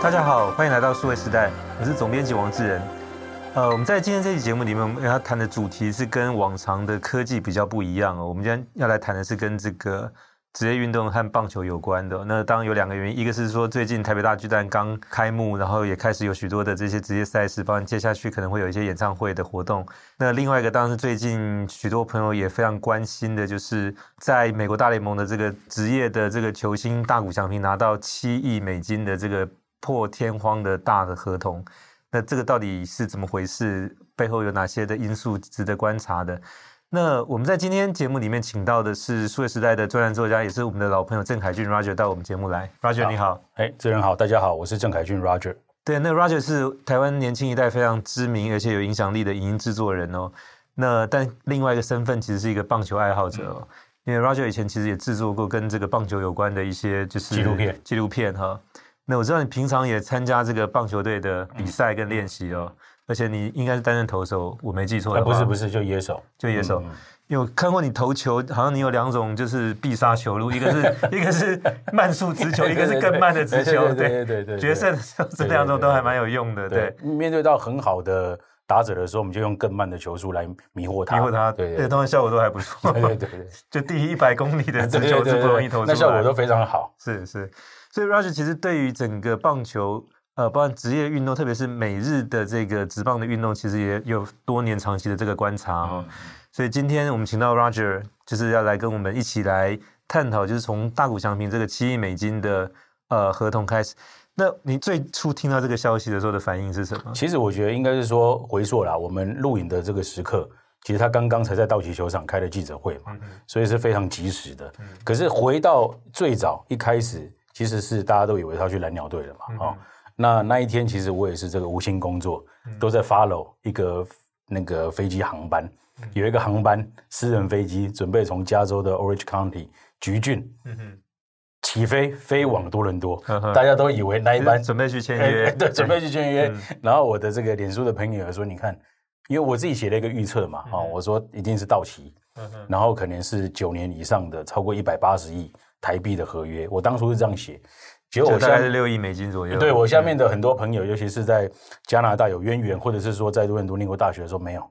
大家好，欢迎来到数位时代，我是总编辑王志仁。呃，我们在今天这期节目里面，我们要谈的主题是跟往常的科技比较不一样哦。我们今天要来谈的是跟这个职业运动和棒球有关的。那当然有两个原因，一个是说最近台北大巨蛋刚开幕，然后也开始有许多的这些职业赛事，包括接下去可能会有一些演唱会的活动。那另外一个当然是最近许多朋友也非常关心的，就是在美国大联盟的这个职业的这个球星大谷翔平拿到七亿美金的这个破天荒的大的合同。那这个到底是怎么回事？背后有哪些的因素值得观察的？那我们在今天节目里面请到的是数位时代的专栏作家，也是我们的老朋友郑凯俊 Roger 到我们节目来。Roger 你好，哎，主持人好，大家好，我是郑凯俊 Roger。对，那 Roger 是台湾年轻一代非常知名而且有影响力的影音制作人哦。那但另外一个身份其实是一个棒球爱好者哦，嗯、因为 Roger 以前其实也制作过跟这个棒球有关的一些就是纪录片，纪录片哈。那我知道你平常也参加这个棒球队的比赛跟练习哦，而且你应该是担任投手，我没记错的话。不是不是，就野手，就野手。因为我看过你投球，好像你有两种就是必杀球路，一个是 一个是慢速直球，一个是更慢的直球。对对对，决胜的时候这两种都还蛮有用的。对，面对到很好的打者的时候，我们就用更慢的球速来迷惑他，迷惑他。对，对，通常效果都还不错。对对对，就第一百公里的直球是不容易投出来，那效果都非常好。是是。所以，Roger 其实对于整个棒球，呃，包括职业运动，特别是美日的这个职棒的运动，其实也有多年长期的这个观察哦。嗯、所以今天我们请到 Roger，就是要来跟我们一起来探讨，就是从大谷翔平这个七亿美金的呃合同开始。那你最初听到这个消息的时候的反应是什么？其实我觉得应该是说回溯啦，我们录影的这个时刻，其实他刚刚才在道奇球场开了记者会嘛，嗯、所以是非常及时的。嗯、可是回到最早一开始。其实是大家都以为他去蓝鸟队了嘛，嗯、哦，那那一天其实我也是这个无心工作，嗯、都在 follow 一个那个飞机航班，嗯、有一个航班私人飞机准备从加州的 Orange County 橘郡，嗯、哼。起飞飞往多伦多，大家都以为那一班准备去签 约，欸、对，准备去签约，嗯、然后我的这个脸书的朋友说，你看，因为我自己写了一个预测嘛，啊、嗯哦，我说一定是到期，嗯、然后可能是九年以上的，超过一百八十亿。台币的合约，我当初是这样写，结果我大概是六亿美金左右。对，我下面的很多朋友，尤其是在加拿大有渊源，或者是说在多伦多念过大学的时候，没有，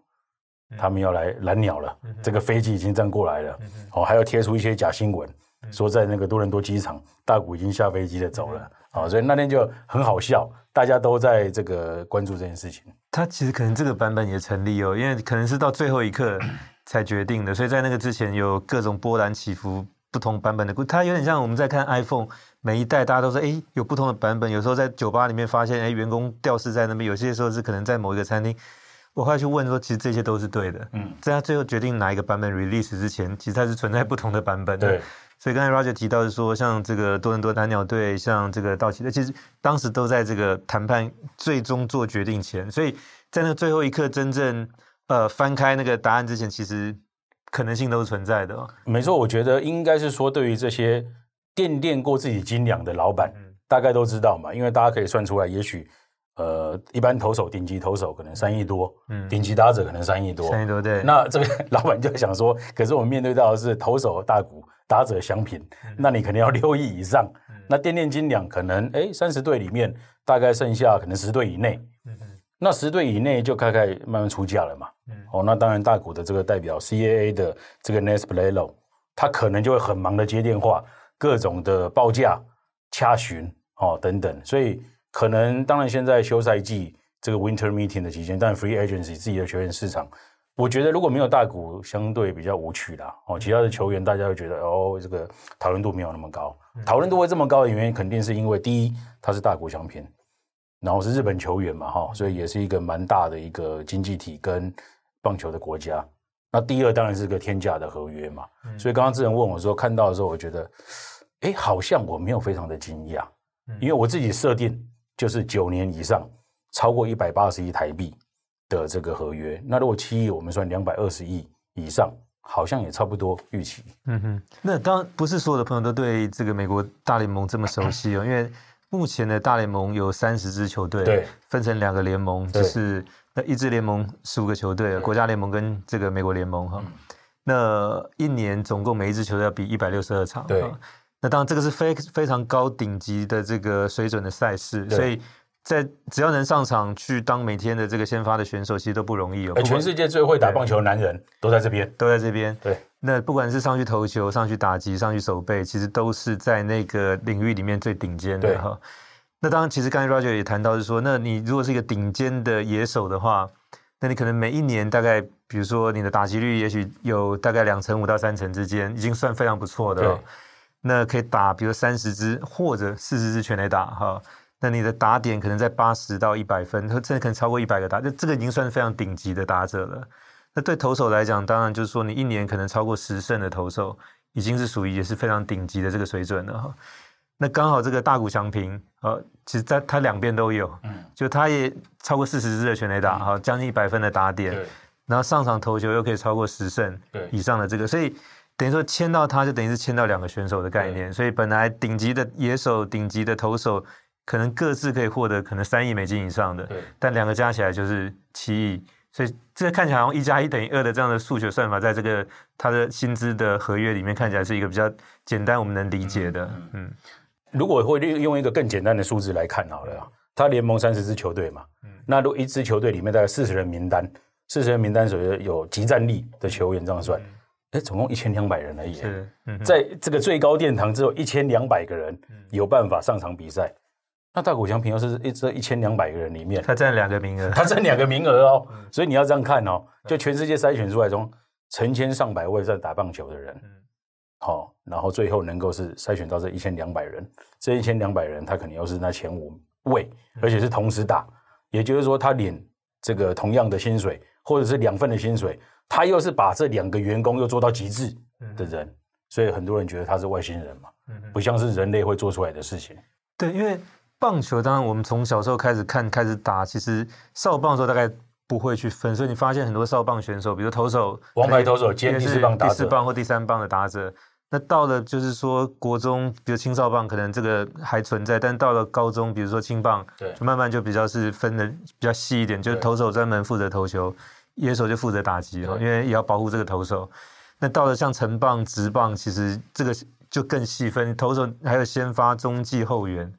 他们要来蓝鸟了，这个飞机已经这样过来了，哦，还要贴出一些假新闻，说在那个多伦多机场，大谷已经下飞机的走了，啊，所以那天就很好笑，大家都在这个关注这件事情。他其实可能这个版本也成立哦，因为可能是到最后一刻才决定的，所以在那个之前有各种波澜起伏。不同版本的故，它有点像我们在看 iPhone，每一代大家都说，哎，有不同的版本。有时候在酒吧里面发现，哎，员工吊饰在那边；有些时候是可能在某一个餐厅。我后来去问说，其实这些都是对的。嗯，在他最后决定哪一个版本 release 之前，其实它是存在不同的版本的。对。所以刚才 Roger 提到是说，像这个多伦多蓝鸟队，像这个道奇队，其实当时都在这个谈判最终做决定前，所以在那最后一刻真正呃翻开那个答案之前，其实。可能性都是存在的。哦，没错，我觉得应该是说，对于这些掂掂过自己斤两的老板，嗯、大概都知道嘛，因为大家可以算出来，也许呃，一般投手顶级投手可能三亿多，嗯，顶级打者可能三亿多，三亿多对。那这个老板就想说，可是我们面对到的是投手大股，打者翔平，嗯、那你可能要六亿以上，嗯、那掂掂斤两可能哎，三十队里面大概剩下可能十队以内，嗯那十队以内就开开慢慢出价了嘛。嗯，哦，那当然大股的这个代表 CAA 的这个 Bledel，他可能就会很忙的接电话，各种的报价、洽询哦等等。所以可能当然现在休赛季这个 Winter Meeting 的期间，但 Free Agency 自己的球员市场，我觉得如果没有大股，相对比较无趣啦。哦，其他的球员大家会觉得哦，这个讨论度没有那么高。讨论度会这么高的原因，肯定是因为第一，他是大谷翔平。然后是日本球员嘛，哈，所以也是一个蛮大的一个经济体跟棒球的国家。那第二当然是个天价的合约嘛，嗯、所以刚刚志仁问我说，看到的时候我觉得，哎，好像我没有非常的惊讶，因为我自己设定就是九年以上，超过一百八十亿台币的这个合约。那如果七亿，我们算两百二十亿以上，好像也差不多预期。嗯哼，那当然不是所有的朋友都对这个美国大联盟这么熟悉哦，因为。目前的大联盟有三十支球队，对，分成两个联盟，就是那一支联盟十五个球队，国家联盟跟这个美国联盟哈。嗯、那一年总共每一支球队要比一百六十二场，对。那当然这个是非非常高顶级的这个水准的赛事，所以在只要能上场去当每天的这个先发的选手，其实都不容易哦。全世界最会打棒球的男人都在这边，都在这边。对，那不管是上去投球、上去打击、上去守备，其实都是在那个领域里面最顶尖的哈。那当然，其实刚才 Roger 也谈到是说，那你如果是一个顶尖的野手的话，那你可能每一年大概，比如说你的打击率也许有大概两成五到三成之间，已经算非常不错的了。那可以打，比如三十支或者四十支全垒打哈。那你的打点可能在八十到一百分，甚至可能超过一百个打，就这个已经算是非常顶级的打者了。那对投手来讲，当然就是说你一年可能超过十胜的投手，已经是属于也是非常顶级的这个水准了哈。那刚好这个大谷翔平，呃，其实在他两边都有，嗯，就他也超过四十支的全垒打，哈、嗯，将近一百分的打点，对，然后上场投球又可以超过十胜以上的这个，所以等于说签到他就等于是签到两个选手的概念，所以本来顶级的野手、顶级的投手，可能各自可以获得可能三亿美金以上的，对，但两个加起来就是七亿，所以这个看起来好像一加一等于二的这样的数学算法，在这个他的薪资的合约里面看起来是一个比较简单我们能理解的，嗯。嗯。如果会用一个更简单的数字来看好了，他联盟三十支球队嘛，那如果一支球队里面大概四十人名单，四十人名单所谓有集战力的球员这样算，哎，总共一千两百人而已，在这个最高殿堂只有一千两百个人有办法上场比赛，那大谷翔平又是一这一千两百个人里面，他占两个名额，他占两个名额哦，所以你要这样看哦，就全世界筛选出来中成千上百位在打棒球的人。好，然后最后能够是筛选到这一千两百人，这一千两百人他肯定又是那前五位，而且是同时打，也就是说他领这个同样的薪水，或者是两份的薪水，他又是把这两个员工又做到极致的人，所以很多人觉得他是外星人嘛，不像是人类会做出来的事情。对，因为棒球当然我们从小时候开始看开始打，其实少棒的时候大概不会去分，所以你发现很多少棒选手，比如投手，王牌投手兼第四棒打者，第四棒或第三棒的打者。那到了就是说国中，比如青少棒可能这个还存在，但到了高中，比如说青棒，对，就慢慢就比较是分的比较细一点，就是投手专门负责投球，野手就负责打击哦，因为也要保护这个投手。那到了像成棒、直棒，其实这个就更细分，投手还有先发、中继、后援。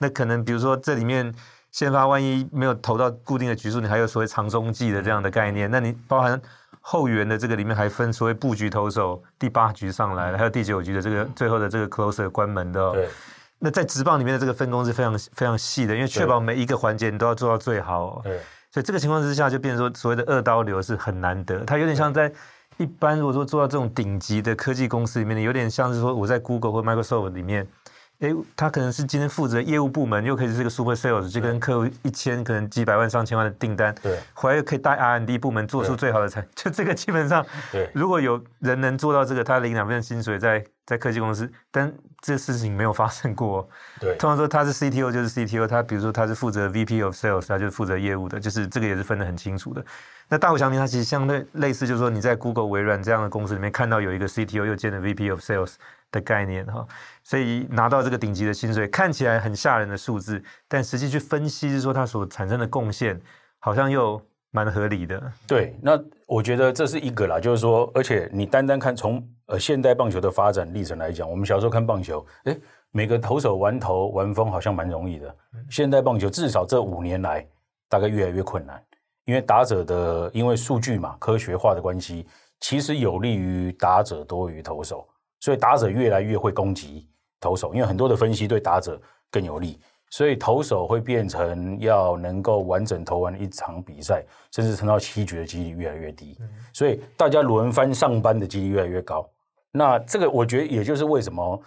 那可能比如说这里面先发万一没有投到固定的局数，你还有所谓长中继的这样的概念，那你包含。后援的这个里面还分所谓布局投手，第八局上来了，还有第九局的这个最后的这个 closer 关门的、哦。对。那在职棒里面的这个分工是非常非常细的，因为确保每一个环节你都要做到最好、哦。对。所以这个情况之下，就变成说所谓的二刀流是很难得。它有点像在一般如果说做到这种顶级的科技公司里面，有点像是说我在 Google 或 Microsoft 里面。诶，他可能是今天负责业务部门，又可以是个 super sales，就跟客户一千可能几百万上千万的订单，对，回来又可以带 R&D 部门做出最好的产，就这个基本上，对，如果有人能做到这个，他领两份薪水在在科技公司，但这事情没有发生过，对，通常说他是 CTO 就是 CTO，他比如说他是负责 VP of Sales，他就是负责业务的，就是这个也是分得很清楚的。那大谷翔平他其实相对类似，就是说你在 Google、微软这样的公司里面看到有一个 CTO 又兼了 VP of Sales。的概念哈，所以拿到这个顶级的薪水，看起来很吓人的数字，但实际去分析是说它所产生的贡献，好像又蛮合理的。对，那我觉得这是一个啦，就是说，而且你单单看从呃现代棒球的发展历程来讲，我们小时候看棒球，诶，每个投手玩投玩疯好像蛮容易的。现代棒球至少这五年来，大概越来越困难，因为打者的因为数据嘛，科学化的关系，其实有利于打者多于投手。所以打者越来越会攻击投手，因为很多的分析对打者更有利，所以投手会变成要能够完整投完一场比赛，甚至撑到七局的几率越来越低。所以大家轮番上班的几率越来越高。那这个我觉得也就是为什么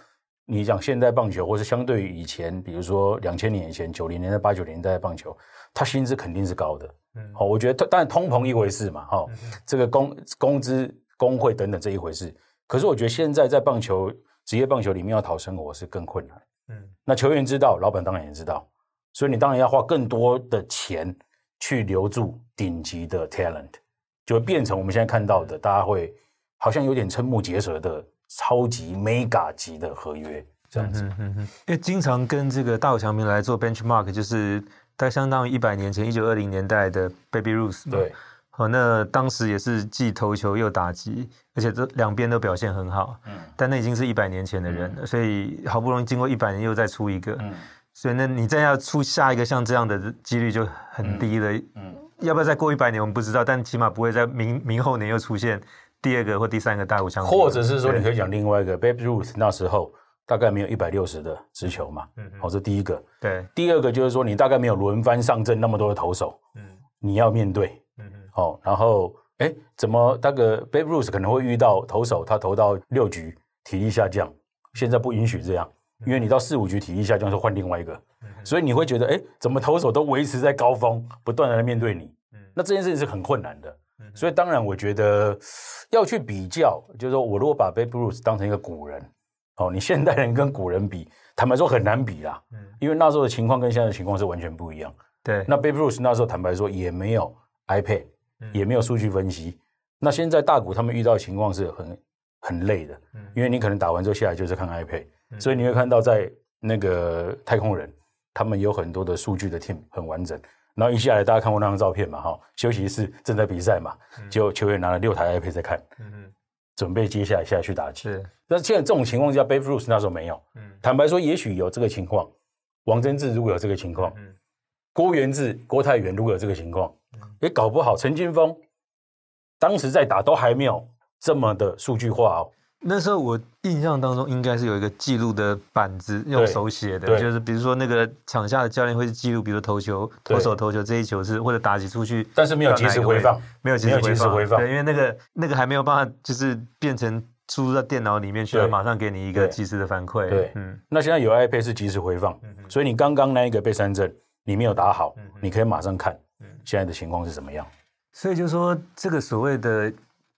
你讲现在棒球，或是相对于以前，比如说两千年以前、九零年代、八九年代的棒球，他薪资肯定是高的。嗯好，我觉得当然通膨一回事嘛，哈，这个工工资、工会等等这一回事。可是我觉得现在在棒球职业棒球里面要讨生活是更困难。嗯，那球员知道，老板当然也知道，所以你当然要花更多的钱去留住顶级的 talent，就会变成我们现在看到的，大家会好像有点瞠目结舌的超级 mega 级的合约这样子。嗯嗯嗯，因为经常跟这个大谷翔平来做 benchmark，就是它相当于一百年前一九二零年代的 Baby Ruth。对。哦，那当时也是既投球又打击，而且这两边都表现很好。嗯，但那已经是一百年前的人了，嗯、所以好不容易经过一百年又再出一个，嗯，所以那你再要出下一个像这样的几率就很低了。嗯，嗯要不要再过一百年我们不知道，但起码不会在明明后年又出现第二个或第三个大谷翔平。或者是说你可以讲另外一个 Babe Ruth 那时候大概没有一百六十的直球嘛，嗯，好，这第一个。对，第二个就是说你大概没有轮番上阵那么多的投手，嗯，你要面对。哦，然后哎，怎么那个 Babe Ruth 可能会遇到投手，他投到六局体力下降，现在不允许这样，因为你到四五局体力下降是换另外一个，所以你会觉得哎，怎么投手都维持在高峰，不断的来面对你，那这件事情是很困难的。所以当然我觉得要去比较，就是说我如果把 Babe Ruth 当成一个古人，哦，你现代人跟古人比，坦白说很难比啦，嗯因为那时候的情况跟现在的情况是完全不一样。对，那 Babe Ruth 那时候坦白说也没有 iPad。也没有数据分析。那现在大股他们遇到的情况是很很累的，嗯因为你可能打完之后下来就是看 iPad，所以你会看到在那个太空人，他们有很多的数据的 team 很完整。然后一下来，大家看过那张照片嘛？哈，休息室正在比赛嘛，就球员拿了六台 iPad 在看，嗯准备接下来下去打击。是，但是现在这种情况下，Babe Ruth 那时候没有。坦白说，也许有这个情况。王贞治如果有这个情况，嗯郭元治、郭泰源如果有这个情况。也搞不好，陈金峰当时在打都还没有这么的数据化哦。那时候我印象当中，应该是有一个记录的板子，用手写的，就是比如说那个场下的教练会记录，比如投球、投手投球这一球是或者打击出去，但是没有及时回放，没有及时回放，对，因为那个那个还没有办法，就是变成输入到电脑里面去，马上给你一个及时的反馈。对，嗯，那现在有 iPad 是及时回放，所以你刚刚那一个被三振，你没有打好，你可以马上看。现在的情况是怎么样？所以就是说，这个所谓的，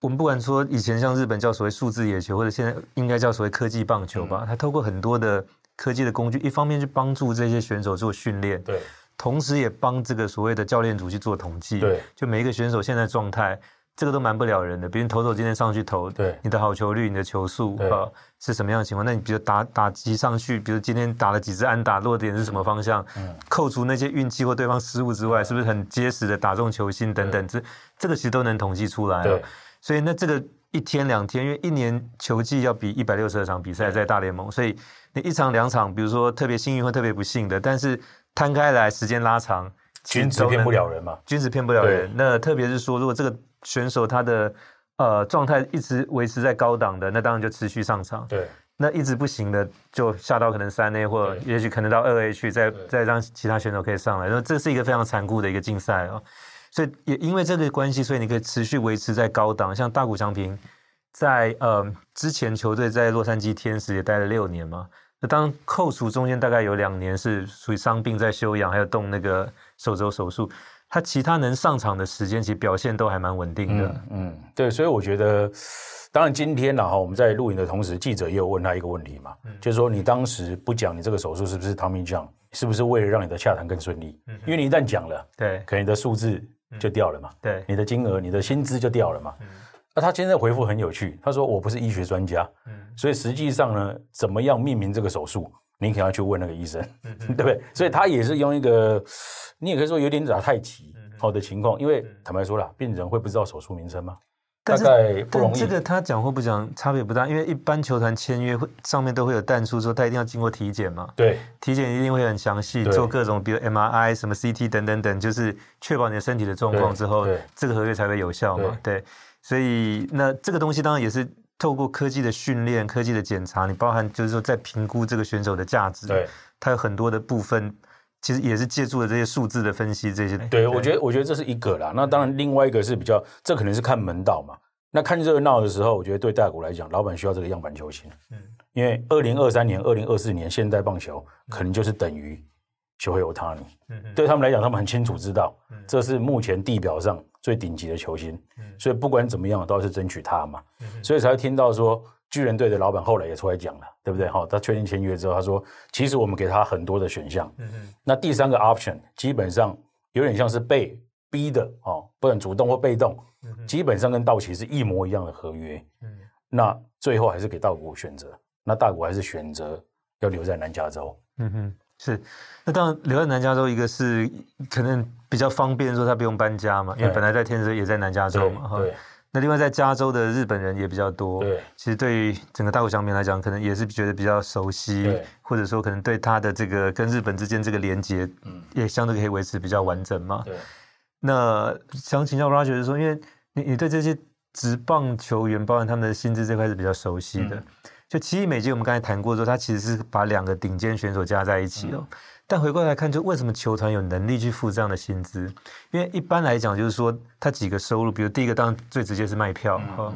我们不管说以前像日本叫所谓数字野球，或者现在应该叫所谓科技棒球吧，它透过很多的科技的工具，一方面去帮助这些选手做训练，对，同时也帮这个所谓的教练组去做统计，对，就每一个选手现在状态。这个都瞒不了人的，比如投手今天上去投，对，你的好球率、你的球速，啊呃，是什么样的情况？那你比如打打击上去，比如今天打了几支安打，落点是什么方向？嗯，扣除那些运气或对方失误之外，嗯、是不是很结实的打中球心等等？这对这个其实都能统计出来。对，所以那这个一天两天，因为一年球季要比一百六十二场比赛在大联盟，所以你一场两场，比如说特别幸运或特别不幸的，但是摊开来时间拉长，君子骗不了人嘛，君子骗不了人。那特别是说，如果这个选手他的呃状态一直维持在高档的，那当然就持续上场。对，那一直不行的，就下到可能三 A 或也许可能到二 A 去，再再让其他选手可以上来。那这是一个非常残酷的一个竞赛哦。所以也因为这个关系，所以你可以持续维持在高档。像大谷翔平在呃之前球队在洛杉矶天使也待了六年嘛。那当扣除中间大概有两年是属于伤病在休养，还有动那个手肘手术。他其他能上场的时间，其实表现都还蛮稳定的。嗯。嗯，对，所以我觉得，当然今天呢，哈，我们在录影的同时，记者也有问他一个问题嘛，嗯、就是说你当时不讲你这个手术是不是 Tommy John，是不是为了让你的洽谈更顺利？嗯、因为你一旦讲了，对，可能你的数字就掉了嘛，嗯、对，你的金额、你的薪资就掉了嘛。那、嗯啊、他今天的回复很有趣，他说我不是医学专家，嗯，所以实际上呢，怎么样命名这个手术？你可能要去问那个医生，嗯、对不对？所以他也是用一个，你也可以说有点打太极好的情况，因为坦白说了，病人会不知道手术名称吗？大概不容易。这个他讲或不讲差别不大，因为一般球团签约会上面都会有弹出说他一定要经过体检嘛。对，体检一定会很详细，做各种比如 MRI 什么 CT 等等等，就是确保你的身体的状况之后，这个合约才会有效嘛。对，对，所以那这个东西当然也是。透过科技的训练、科技的检查，你包含就是说在评估这个选手的价值，对，它有很多的部分，其实也是借助了这些数字的分析这些。对，对我觉得，我觉得这是一个啦。那当然，另外一个是比较，这可能是看门道嘛。那看热闹的时候，我觉得对大谷来讲，老板需要这个样板球星。嗯，因为二零二三年、二零二四年现代棒球可能就是等于。就会有他尼，嗯嗯，对他们来讲，他们很清楚知道，嗯、这是目前地表上最顶级的球星，嗯、所以不管怎么样，都要是争取他嘛，嗯、所以才会听到说，巨人队的老板后来也出来讲了，对不对？哈，他确定签约之后，他说，其实我们给他很多的选项，嗯、嗯那第三个 option 基本上有点像是被逼的，哦，不能主动或被动，嗯、基本上跟道奇是一模一样的合约，嗯、那最后还是给大谷选择，那大谷还是选择要留在南加州，嗯哼，是。那当然，留在南加州，一个是可能比比较方便，说他不用搬家嘛，因为本来在天使也在南加州嘛，哈。那另外在加州的日本人也比较多，对，其实对于整个大谷翔平来讲，可能也是觉得比较熟悉，或者说可能对他的这个跟日本之间这个连接，嗯，也相对可以维持比较完整嘛。对，那想请教 Roger 就是说，因为你你对这些职棒球员，包含他们的薪资这块是比较熟悉的，嗯、就七亿美金，我们刚才谈过说，他其实是把两个顶尖选手加在一起哦。嗯但回过来看，就为什么球团有能力去付这样的薪资？因为一般来讲，就是说他几个收入，比如第一个当然最直接是卖票哈，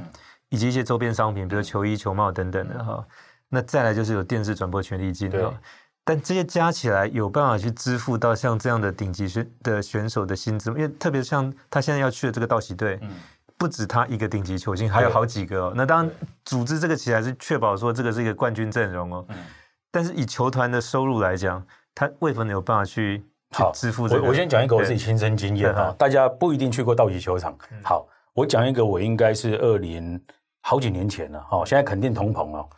以及一些周边商品，比如球衣、球帽等等的哈。那再来就是有电视转播权利金哈。但这些加起来有办法去支付到像这样的顶级选的选手的薪资？因为特别像他现在要去的这个道奇队，不止他一个顶级球星，还有好几个哦。那当然组织这个起来是确保说这个是一个冠军阵容哦。但是以球团的收入来讲，他为什么有办法去好支付这个？我我先讲一个我自己亲身经验哈，大家不一定去过道奇球场。好，我讲一个我应该是二零好几年前了哈，现在肯定通膨了。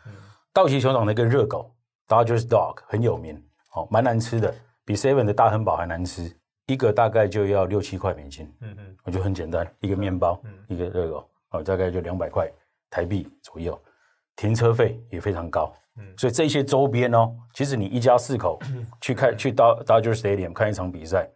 道奇球场的一个热狗，Dodgers Dog 很有名，哦，蛮难吃的，比 Seven 的大亨堡还难吃，一个大概就要六七块美金。嗯嗯，我觉得很简单，一个面包，一个热狗，哦，大概就两百块台币左右，停车费也非常高。嗯，所以这些周边哦，其实你一家四口去看，去到 Dodger Stadium 看一场比赛，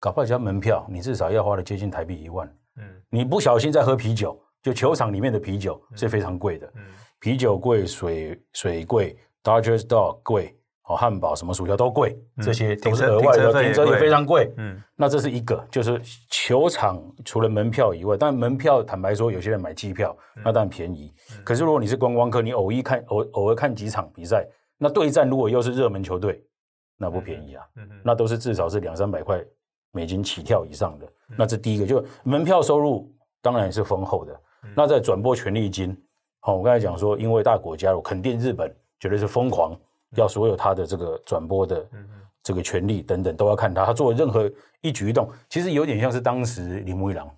搞不好一家门票你至少要花了接近台币一万。嗯，你不小心在喝啤酒，就球场里面的啤酒是非常贵的。嗯，啤酒贵，水水贵，Dodger Dog 贵。哦，汉堡什么薯条都贵，这些都是额外的，停车也非常贵。嗯，那这是一个，就是球场除了门票以外，但门票坦白说，有些人买机票，那当然便宜。可是如果你是观光客，你偶一看偶偶尔看几场比赛，那对战如果又是热门球队，那不便宜啊。嗯嗯，那都是至少是两三百块美金起跳以上的。那这第一个，就门票收入当然也是丰厚的。那在转播权利金，好，我刚才讲说，因为大国加入，肯定日本绝对是疯狂。要所有他的这个转播的这个权利等等都要看他，他做的任何一举一动，其实有点像是当时铃木一郎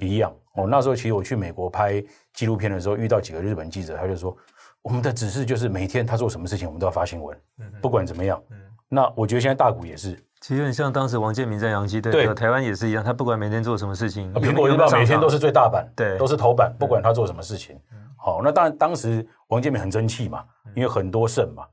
一样。哦，那时候其实我去美国拍纪录片的时候，遇到几个日本记者，他就说我们的指示就是每天他做什么事情，我们都要发新闻，不管怎么样。那我觉得现在大股也是，其实很像当时王建民在洋基队，对，台湾也是一样，他不管每天做什么事情，苹果日报每天都是最大版，对，都是头版，不管他做什么事情。好，那当然当时王建民很争气嘛，因为很多胜嘛。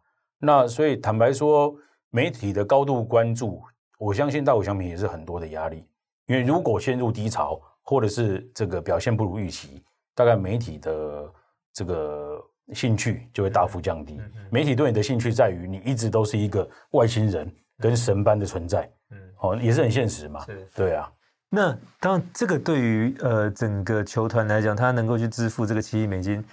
那所以坦白说，媒体的高度关注，我相信大谷翔平也是很多的压力。因为如果陷入低潮，或者是这个表现不如预期，大概媒体的这个兴趣就会大幅降低。媒体对你的兴趣在于你一直都是一个外星人跟神般的存在，嗯，哦，也是很现实嘛。对啊。那当然，这个对于呃整个球团来讲，他能够去支付这个七亿美金。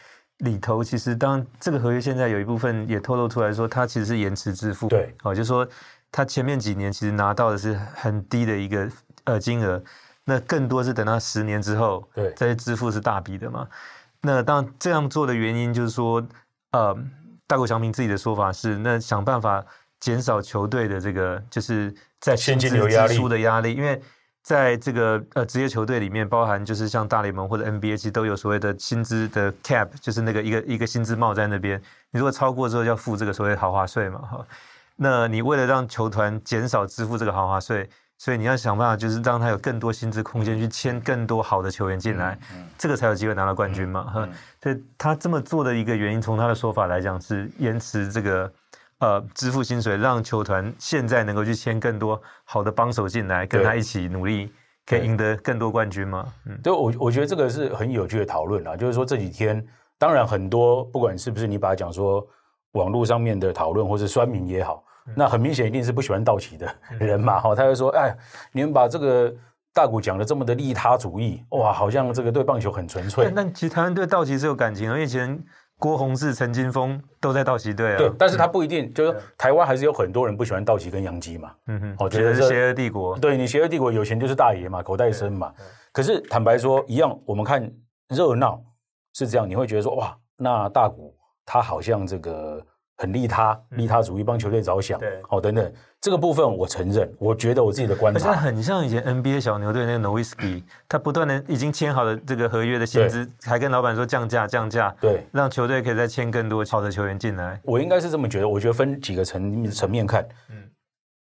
里头其实，当这个合约现在有一部分也透露出来说，它其实是延迟支付。对，哦，就是说他前面几年其实拿到的是很低的一个呃金额，那更多是等到十年之后，对，再支付是大笔的嘛。那当然这样做的原因就是说，呃，大谷翔平自己的说法是，那想办法减少球队的这个就是在薪资支出的压力，因为。在这个呃职业球队里面，包含就是像大联盟或者 NBA，其实都有所谓的薪资的 cap，就是那个一个一个薪资帽在那边。你如果超过之后，要付这个所谓豪华税嘛，哈。那你为了让球团减少支付这个豪华税，所以你要想办法，就是让他有更多薪资空间去签更多好的球员进来，这个才有机会拿到冠军嘛，哈。所以他这么做的一个原因，从他的说法来讲是延迟这个。呃，支付薪水，让球团现在能够去签更多好的帮手进来，跟他一起努力，可以赢得更多冠军吗？嗯，对，我我觉得这个是很有趣的讨论啊。就是说这几天，当然很多不管是不是你把它讲说网络上面的讨论，或是酸民也好，那很明显一定是不喜欢道奇的人嘛。哈，他就说，哎，你们把这个大谷讲的这么的利他主义，哇，好像这个对棒球很纯粹。但其实台湾对道奇是有感情的，因为以前。郭宏志、陈金峰都在道奇队啊。对，但是他不一定，就是台湾还是有很多人不喜欢道奇跟洋基嘛。嗯哼，我觉得是邪恶帝国。对，你邪恶帝国有钱就是大爷嘛，口袋深嘛。可是坦白说，一样，我们看热闹是这样，你会觉得说，哇，那大谷他好像这个。很利他，利他主义，帮球队着想，对，哦，等等，这个部分我承认，我觉得我自己的观察，很像以前 NBA 小牛队那个 Nowitzki，他不断的已经签好了这个合约的薪资，还跟老板说降价降价，对，让球队可以再签更多好的球员进来。我应该是这么觉得，我觉得分几个层层面看，嗯，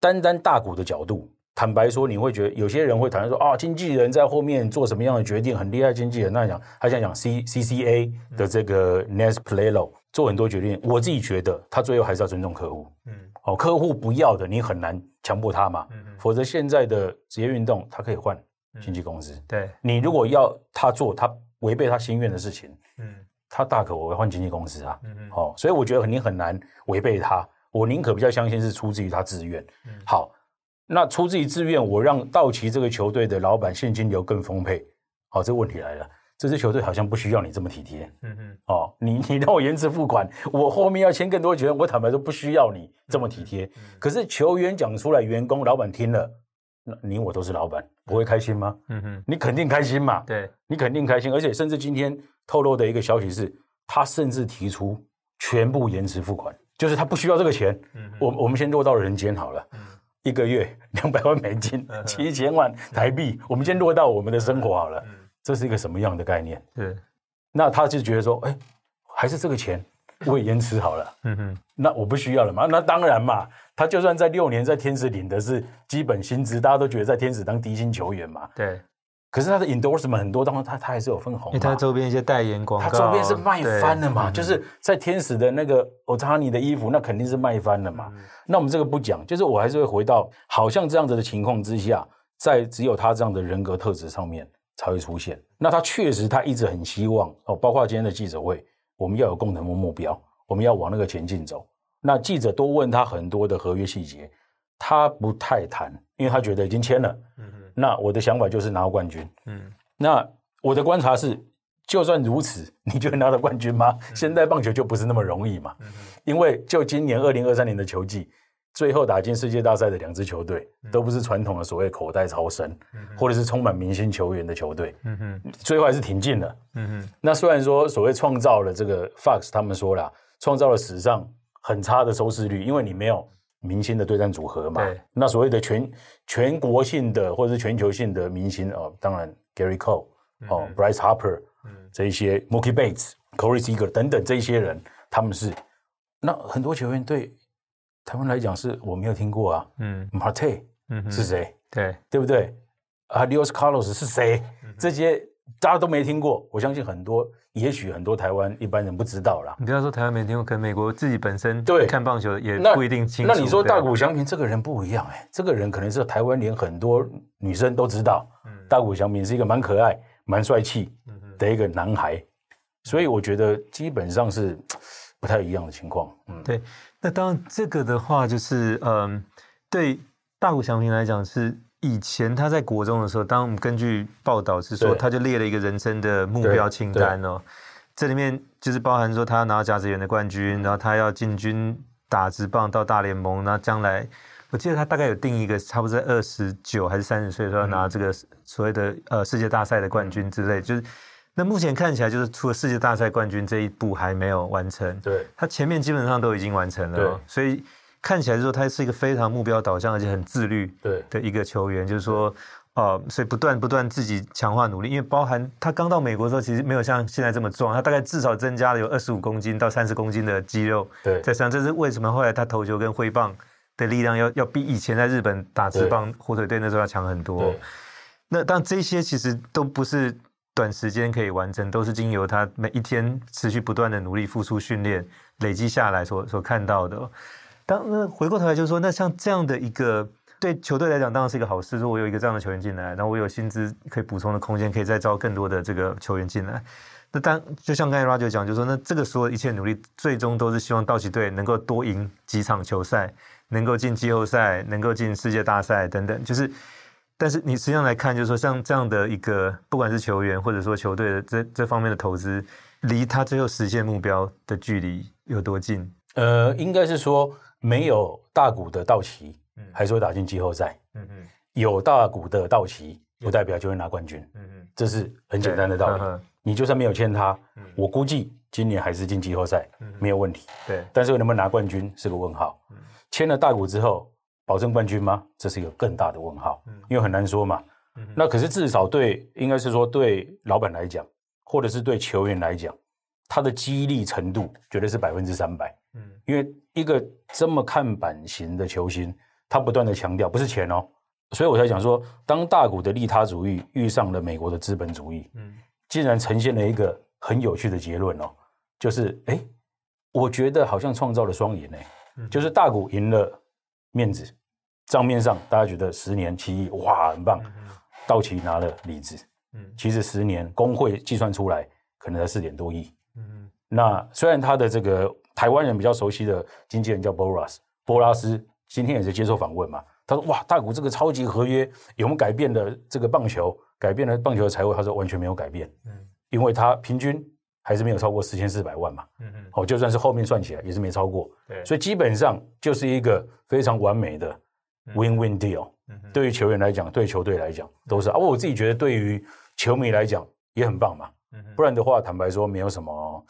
单单大股的角度。坦白说，你会觉得有些人会谈说啊，经纪人在后面做什么样的决定很厉害，经纪人那讲，他想讲 C C C A 的这个 Nas Polello 做很多决定，我自己觉得他最后还是要尊重客户。嗯，哦，客户不要的，你很难强迫他嘛。嗯嗯。否则现在的职业运动，他可以换经纪公司。对，你如果要他做他违背他心愿的事情，嗯，他大可我会换经纪公司啊。嗯嗯。哦，所以我觉得你很难违背他。我宁可比较相信是出自于他自愿。嗯。好，那出自于自愿，我让道奇这个球队的老板现金流更丰沛。好，这个问题来了。这支球队好像不需要你这么体贴，嗯嗯，哦，你你让我延迟付款，我后面要签更多球员，我坦白说不需要你这么体贴。嗯嗯、可是球员讲出来，员工老板听了，那你我都是老板，不会开心吗？嗯哼，你肯定开心嘛，对，你肯定开心，而且甚至今天透露的一个消息是，他甚至提出全部延迟付款，就是他不需要这个钱。嗯哼，我我们先落到人间好了，嗯，一个月两百万美金，七千万台币，嗯、我们先落到我们的生活好了。嗯这是一个什么样的概念？对，那他就觉得说，哎，还是这个钱我也延迟好了，嗯哼，那我不需要了嘛？那当然嘛，他就算在六年在天使领的是基本薪资，大家都觉得在天使当低薪球员嘛，对。可是他的 endorsement 很多，当中他他还是有分红，因为他周边一些代言广告，他周边是卖翻了嘛，就是在天使的那个 Ohtani 的衣服，那肯定是卖翻了嘛。那我们这个不讲，就是我还是会回到，好像这样子的情况之下，在只有他这样的人格特质上面。才会出现。那他确实，他一直很希望哦，包括今天的记者会，我们要有共同的目标，我们要往那个前进走。那记者都问他很多的合约细节，他不太谈，因为他觉得已经签了。嗯哼。那我的想法就是拿到冠军。嗯。那我的观察是，就算如此，你觉得拿到冠军吗？嗯。现在棒球就不是那么容易嘛。嗯哼。因为就今年二零二三年的球季。最后打进世界大赛的两支球队，都不是传统的所谓口袋超深，或者是充满明星球员的球队。嗯哼最后还是挺进了。那虽然说所谓创造了这个 Fox，他们说了创造了史上很差的收视率，因为你没有明星的对战组合嘛。那所谓的全全国性的或者是全球性的明星哦，当然 Gary Cole 哦，Bryce Harper，这一些 Mookie Betts，Corey Seager 等等这一些人，他们是那很多球员对。台湾来讲是我没有听过啊，嗯，Marte，嗯，是谁？对，对不对？啊，Leos Carlos 是谁？这些大家都没听过。我相信很多，也许很多台湾一般人不知道啦。你不要说台湾没听过，可能美国自己本身对看棒球也不一定清楚。那你说大谷翔平这个人不一样哎，这个人可能是台湾连很多女生都知道。大谷翔平是一个蛮可爱、蛮帅气的一个男孩，所以我觉得基本上是不太一样的情况。嗯，对。那当然，这个的话就是，嗯，对大谷翔平来讲，是以前他在国中的时候，当我们根据报道是说，他就列了一个人生的目标清单哦，这里面就是包含说他要拿到甲子园的冠军，然后他要进军打直棒到大联盟，然后将来我记得他大概有定一个差不多在二十九还是三十岁的时候要拿这个所谓的呃世界大赛的冠军之类，就是。那目前看起来，就是除了世界大赛冠军这一步还没有完成，对，他前面基本上都已经完成了，对，所以看起来说他是一个非常目标导向而且很自律对的一个球员，就是说，呃，所以不断不断自己强化努力，因为包含他刚到美国的时候，其实没有像现在这么壮，他大概至少增加了有二十五公斤到三十公斤的肌肉，对，在身上，这是为什么后来他投球跟挥棒的力量要要比以前在日本打直棒火腿队那时候要强很多，那但这些其实都不是。短时间可以完成，都是经由他每一天持续不断的努力、付出训练累积下来所所看到的。当那回过头来就是说，那像这样的一个对球队来讲，当然是一个好事。如果我有一个这样的球员进来，然后我有薪资可以补充的空间，可以再招更多的这个球员进来。那当就像刚才 Roger 讲，就是说，那这个时候一切努力，最终都是希望道奇队能够多赢几场球赛，能够进季后赛，能够进世界大赛等等，就是。但是你实际上来看，就是说像这样的一个，不管是球员或者说球队的这这方面的投资，离他最后实现目标的距离有多近？呃，应该是说没有大股的到期，嗯，还是会打进季后赛。嗯嗯，有大股的到期，不代表就会拿冠军。嗯嗯，这是很简单的道理。嗯、你就算没有签他，嗯、我估计今年还是进季后赛，嗯、没有问题。对，但是能不能拿冠军是个问号。嗯、签了大股之后。保证冠军吗？这是一个更大的问号，因为很难说嘛。那可是至少对，应该是说对老板来讲，或者是对球员来讲，他的激励程度绝对是百分之三百。嗯，因为一个这么看板型的球星，他不断的强调，不是钱哦，所以我才讲说，当大股的利他主义遇上了美国的资本主义，嗯，竟然呈现了一个很有趣的结论哦，就是哎，我觉得好像创造了双赢呢，就是大股赢了面子，账面上大家觉得十年七亿哇很棒，道奇拿了里子，嗯，其实十年工会计算出来可能才四点多亿，嗯，那虽然他的这个台湾人比较熟悉的经纪人叫 Boras 波拉斯，今天也是接受访问嘛，他说哇大谷这个超级合约有没有改变了这个棒球，改变了棒球的财务？他说完全没有改变，嗯，因为他平均还是没有超过四千四百万嘛，嗯嗯，哦就算是后面算起来也是没超过，对，所以基本上就是一个非常完美的 win-win deal。对于球员来讲，对球队来讲都是。而、啊、我自己觉得，对于球迷来讲也很棒嘛。不然的话，坦白说，没有什么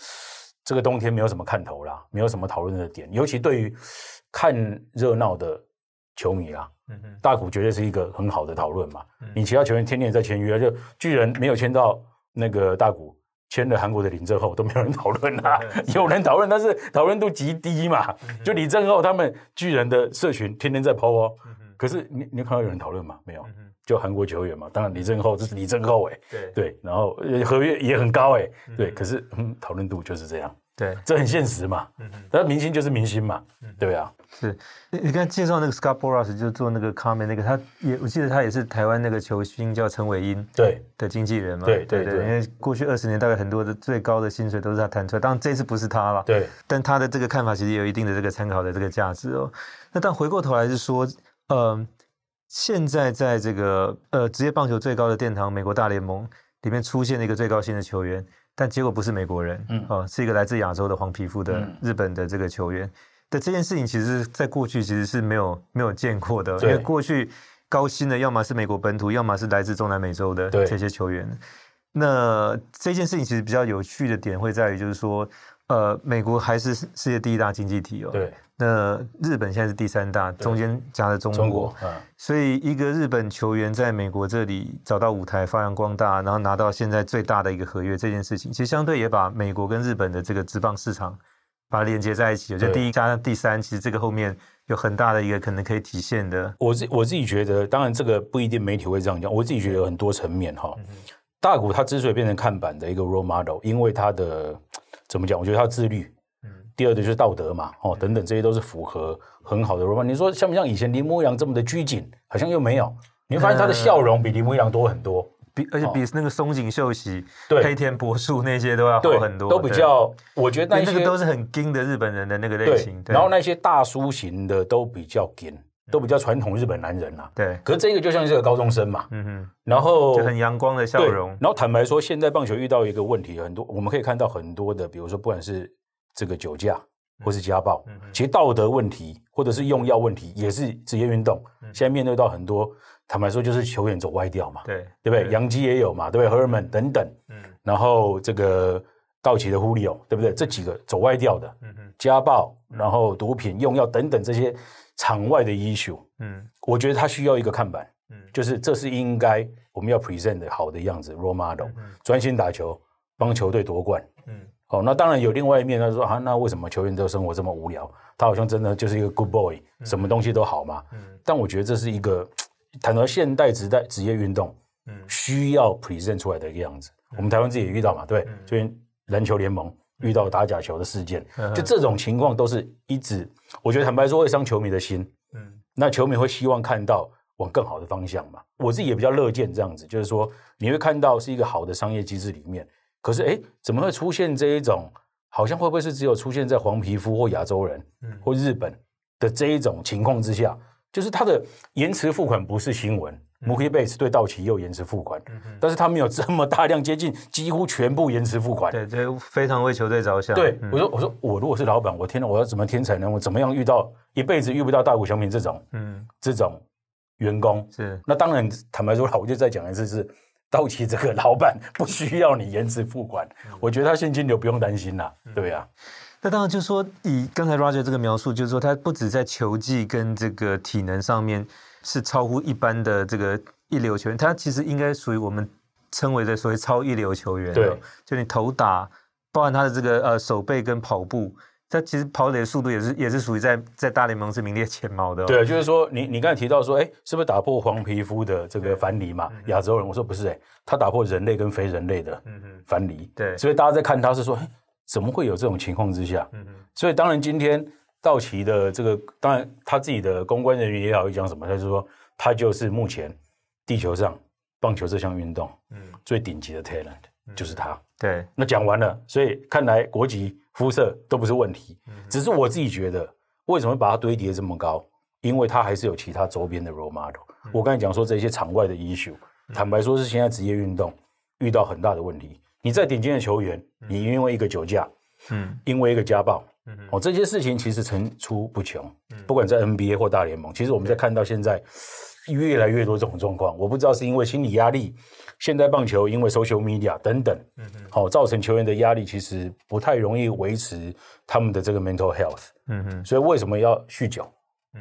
这个冬天没有什么看头啦，没有什么讨论的点。尤其对于看热闹的球迷啦，大谷绝对是一个很好的讨论嘛。你其他球员天天在签约，就巨人没有签到那个大谷，签了韩国的林政厚，都没有人讨论啦。有人讨论，但是讨论度极低嘛。就李政厚他们巨人的社群天天在 po 哦。可是你你看到有人讨论吗？没有，就韩国球员嘛。当然李政厚这是李政厚哎，对对，然后合约也很高哎，对。可是嗯，讨论度就是这样，对，这很现实嘛。嗯嗯，但明星就是明星嘛，对啊。是，你你刚才介绍那个 Scott Boras 就做那个 comment 那个，他也我记得他也是台湾那个球星叫陈伟英对的经纪人嘛。对对对，因为过去二十年大概很多的最高的薪水都是他谈出来，当然这次不是他了。对，但他的这个看法其实也有一定的这个参考的这个价值哦。那但回过头来是说。呃，现在在这个呃职业棒球最高的殿堂——美国大联盟里面出现了一个最高薪的球员，但结果不是美国人，嗯，哦，是一个来自亚洲的黄皮肤的日本的这个球员。的这件事情，其实在过去其实是没有没有见过的，因为过去高薪的要么是美国本土，要么是来自中南美洲的这些球员。那这件事情其实比较有趣的点会在于，就是说，呃，美国还是世界第一大经济体哦。对。那日本现在是第三大，中间夹了中国，中国嗯、所以一个日本球员在美国这里找到舞台发扬光大，然后拿到现在最大的一个合约，这件事情其实相对也把美国跟日本的这个职棒市场把它连接在一起。就第一加上第三，其实这个后面有很大的一个可能可以体现的。我自我自己觉得，当然这个不一定媒体会这样讲，我自己觉得有很多层面哈。大谷他之所以变成看板的一个 role model，因为他的怎么讲？我觉得他自律。第二的就是道德嘛，哦，等等，这些都是符合很好的 role model。你说像不像以前铃木一郎这么的拘谨？好像又没有。你会发现他的笑容比铃木一郎多很多，比而且比那个松井秀喜、对黑田博树那些都要好很多，都比较。我觉得那那个都是很硬的日本人的那个类型。然后那些大叔型的都比较硬，都比较传统日本男人啊。对。可是这个就像是个高中生嘛，嗯哼。然后就很阳光的笑容。然后坦白说，现在棒球遇到一个问题，很多我们可以看到很多的，比如说不管是。这个酒驾或是家暴，其实道德问题或者是用药问题也是职业运动。现在面对到很多，坦白说就是球员走歪掉嘛，对对不对？杨基也有嘛，对不对？荷尔蒙等等，然后这个道奇的忽里欧，对不对？这几个走歪掉的，家暴，然后毒品、用药等等这些场外的 issue，嗯，我觉得他需要一个看板，嗯，就是这是应该我们要 present 的好的样子，role model，专心打球，帮球队夺冠，嗯。哦，那当然有另外一面，他说啊，那为什么球员的生活这么无聊？他好像真的就是一个 good boy，什么东西都好嘛。嗯。但我觉得这是一个谈到现代职代职业运动，嗯，需要 present 出来的一个样子。我们台湾自己也遇到嘛，对，最近篮球联盟遇到打假球的事件，就这种情况都是一直，我觉得坦白说会伤球迷的心。嗯。那球迷会希望看到往更好的方向嘛？我自己也比较乐见这样子，就是说你会看到是一个好的商业机制里面。可是，哎，怎么会出现这一种？好像会不会是只有出现在黄皮肤或亚洲人，嗯或日本的这一种情况之下？就是他的延迟付款不是新闻。Mookie Betts 对道奇又延迟付款，嗯但是他没有这么大量，接近几乎全部延迟付款。对，这非常为球队着想。对，我说，我说，我如果是老板，我天哪，我要怎么天才呢？我怎么样遇到一辈子遇不到大谷翔平这种，嗯，这种员工？是。那当然，坦白说了，我就再讲一次是。道奇这个老板不需要你延迟付款，嗯、我觉得他现金流不用担心啦，嗯、对呀、啊。那当然就是说，以刚才 Roger 这个描述，就是说他不止在球技跟这个体能上面是超乎一般的这个一流球员，他其实应该属于我们称为的所谓超一流球员。对，就你头打，包含他的这个呃手背跟跑步，他其实跑垒的速度也是也是属于在在大联盟是名列前茅的、哦。对，就是说你你刚才提到说，哎，是不是打破黄皮肤的这个藩篱嘛？亚洲人，我说不是，哎，他打破人类跟非人类的藩篱。对，所以大家在看他是说，哎，怎么会有这种情况之下？嗯嗯。所以当然今天道奇的这个，当然他自己的公关人员也好，讲什么，他就说他就是目前地球上棒球这项运动，嗯，最顶级的 talent 就是他。对，那讲完了，所以看来国籍。肤色都不是问题，只是我自己觉得，为什么会把它堆叠这么高？因为它还是有其他周边的 role model。我刚才讲说这些场外的 issue，坦白说是现在职业运动遇到很大的问题。你在顶尖的球员，你因为一个酒驾，嗯，因为一个家暴，哦，这些事情其实层出不穷。不管在 NBA 或大联盟，其实我们在看到现在越来越多这种状况。我不知道是因为心理压力。现代棒球因为 social media 等等，好、哦、造成球员的压力，其实不太容易维持他们的这个 mental health。所以为什么要酗酒？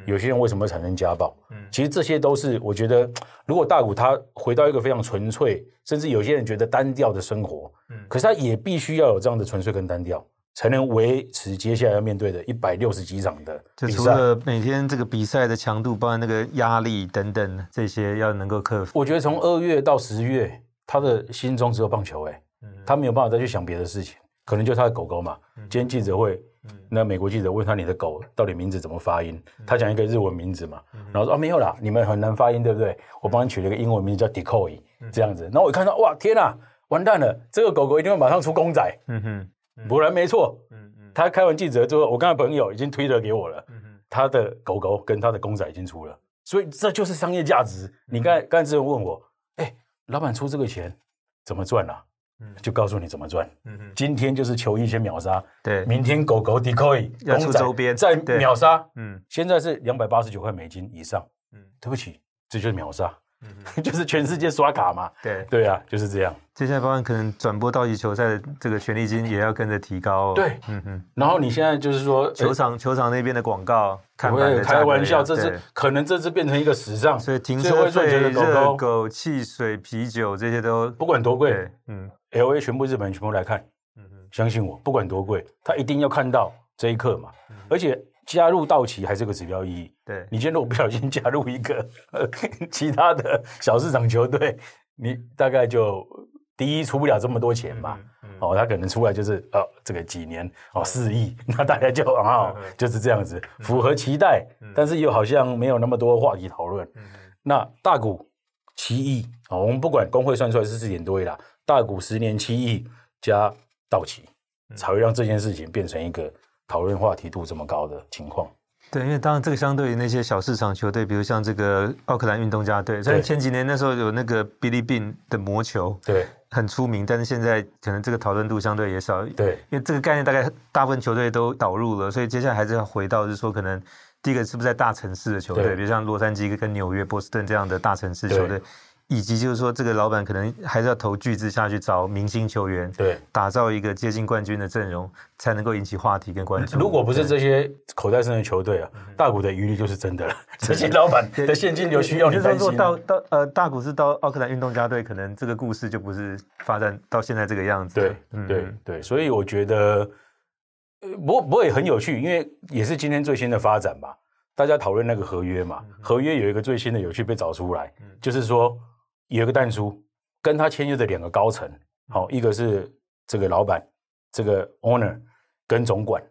有些人为什么会产生家暴？嗯，其实这些都是我觉得，如果大谷他回到一个非常纯粹，甚至有些人觉得单调的生活，嗯，可是他也必须要有这样的纯粹跟单调。才能维持接下来要面对的一百六十几场的比赛。就除了每天这个比赛的强度，包括那个压力等等这些，要能够克服。我觉得从二月到十月，他的心中只有棒球，哎，他没有办法再去想别的事情。可能就他的狗狗嘛。今天记者会，那美国记者问他，你的狗到底名字怎么发音？他讲一个日文名字嘛，然后说哦没有啦，你们很难发音，对不对？我帮你取了一个英文名字叫 Decoy，这样子。然后我一看到哇，天哪，完蛋了，这个狗狗一定会马上出公仔。嗯哼。果然没错，嗯嗯，他开完记者之后，我刚才朋友已经推了给我了，嗯哼，他的狗狗跟他的公仔已经出了，所以这就是商业价值。你刚才刚才之前问我，哎，老板出这个钱怎么赚啊？嗯，就告诉你怎么赚。嗯哼，今天就是球衣先秒杀，对，明天狗狗 decoy 公仔周边。再秒杀，嗯，现在是两百八十九块美金以上，嗯，对不起，这就是秒杀。嗯，就是全世界刷卡嘛，对对啊，就是这样。接下来方案可能转播到级球赛的这个权利金也要跟着提高。对，嗯哼。然后你现在就是说球场球场那边的广告，不会开玩笑，这次可能这次变成一个时尚。所以停车费、热狗、汽水、啤酒这些都不管多贵，嗯，LA 全部日本人全部来看，嗯哼，相信我，不管多贵，他一定要看到这一刻嘛，而且。加入道奇还是个指标意义。对，你今天如果不小心加入一个 其他的小市场球队，你大概就第一出不了这么多钱吧。嗯嗯、哦，他可能出来就是哦，这个几年哦四亿，那大家就啊、哦、就是这样子，符合期待，嗯、但是又好像没有那么多话题讨论。嗯、那大股七亿啊、哦，我们不管工会算出来是四点多亿啦，大股十年七亿加道奇，才会让这件事情变成一个。讨论话题度这么高的情况，对，因为当然这个相对于那些小市场球队，比如像这个奥克兰运动家队，虽然前几年那时候有那个 Billy Beane 的魔球，对，很出名，但是现在可能这个讨论度相对也少，对，因为这个概念大概大部分球队都导入了，所以接下来还是要回到，就是说可能第一个是不是在大城市的球队，比如像洛杉矶跟纽约、波士顿这样的大城市球队。以及就是说，这个老板可能还是要投巨资下去找明星球员，对，打造一个接近冠军的阵容，才能够引起话题跟关注。如果不是这些口袋深的球队啊，大股的余力就是真的了。这些老板的现金流需要你担心。到到呃，大股是到奥克兰运动家队，可能这个故事就不是发展到现在这个样子。对，对，对。所以我觉得，呃，不不会很有趣，因为也是今天最新的发展吧。大家讨论那个合约嘛，合约有一个最新的有趣被找出来，就是说。有一个但书，跟他签约的两个高层，好，一个是这个老板，这个 owner 跟总管。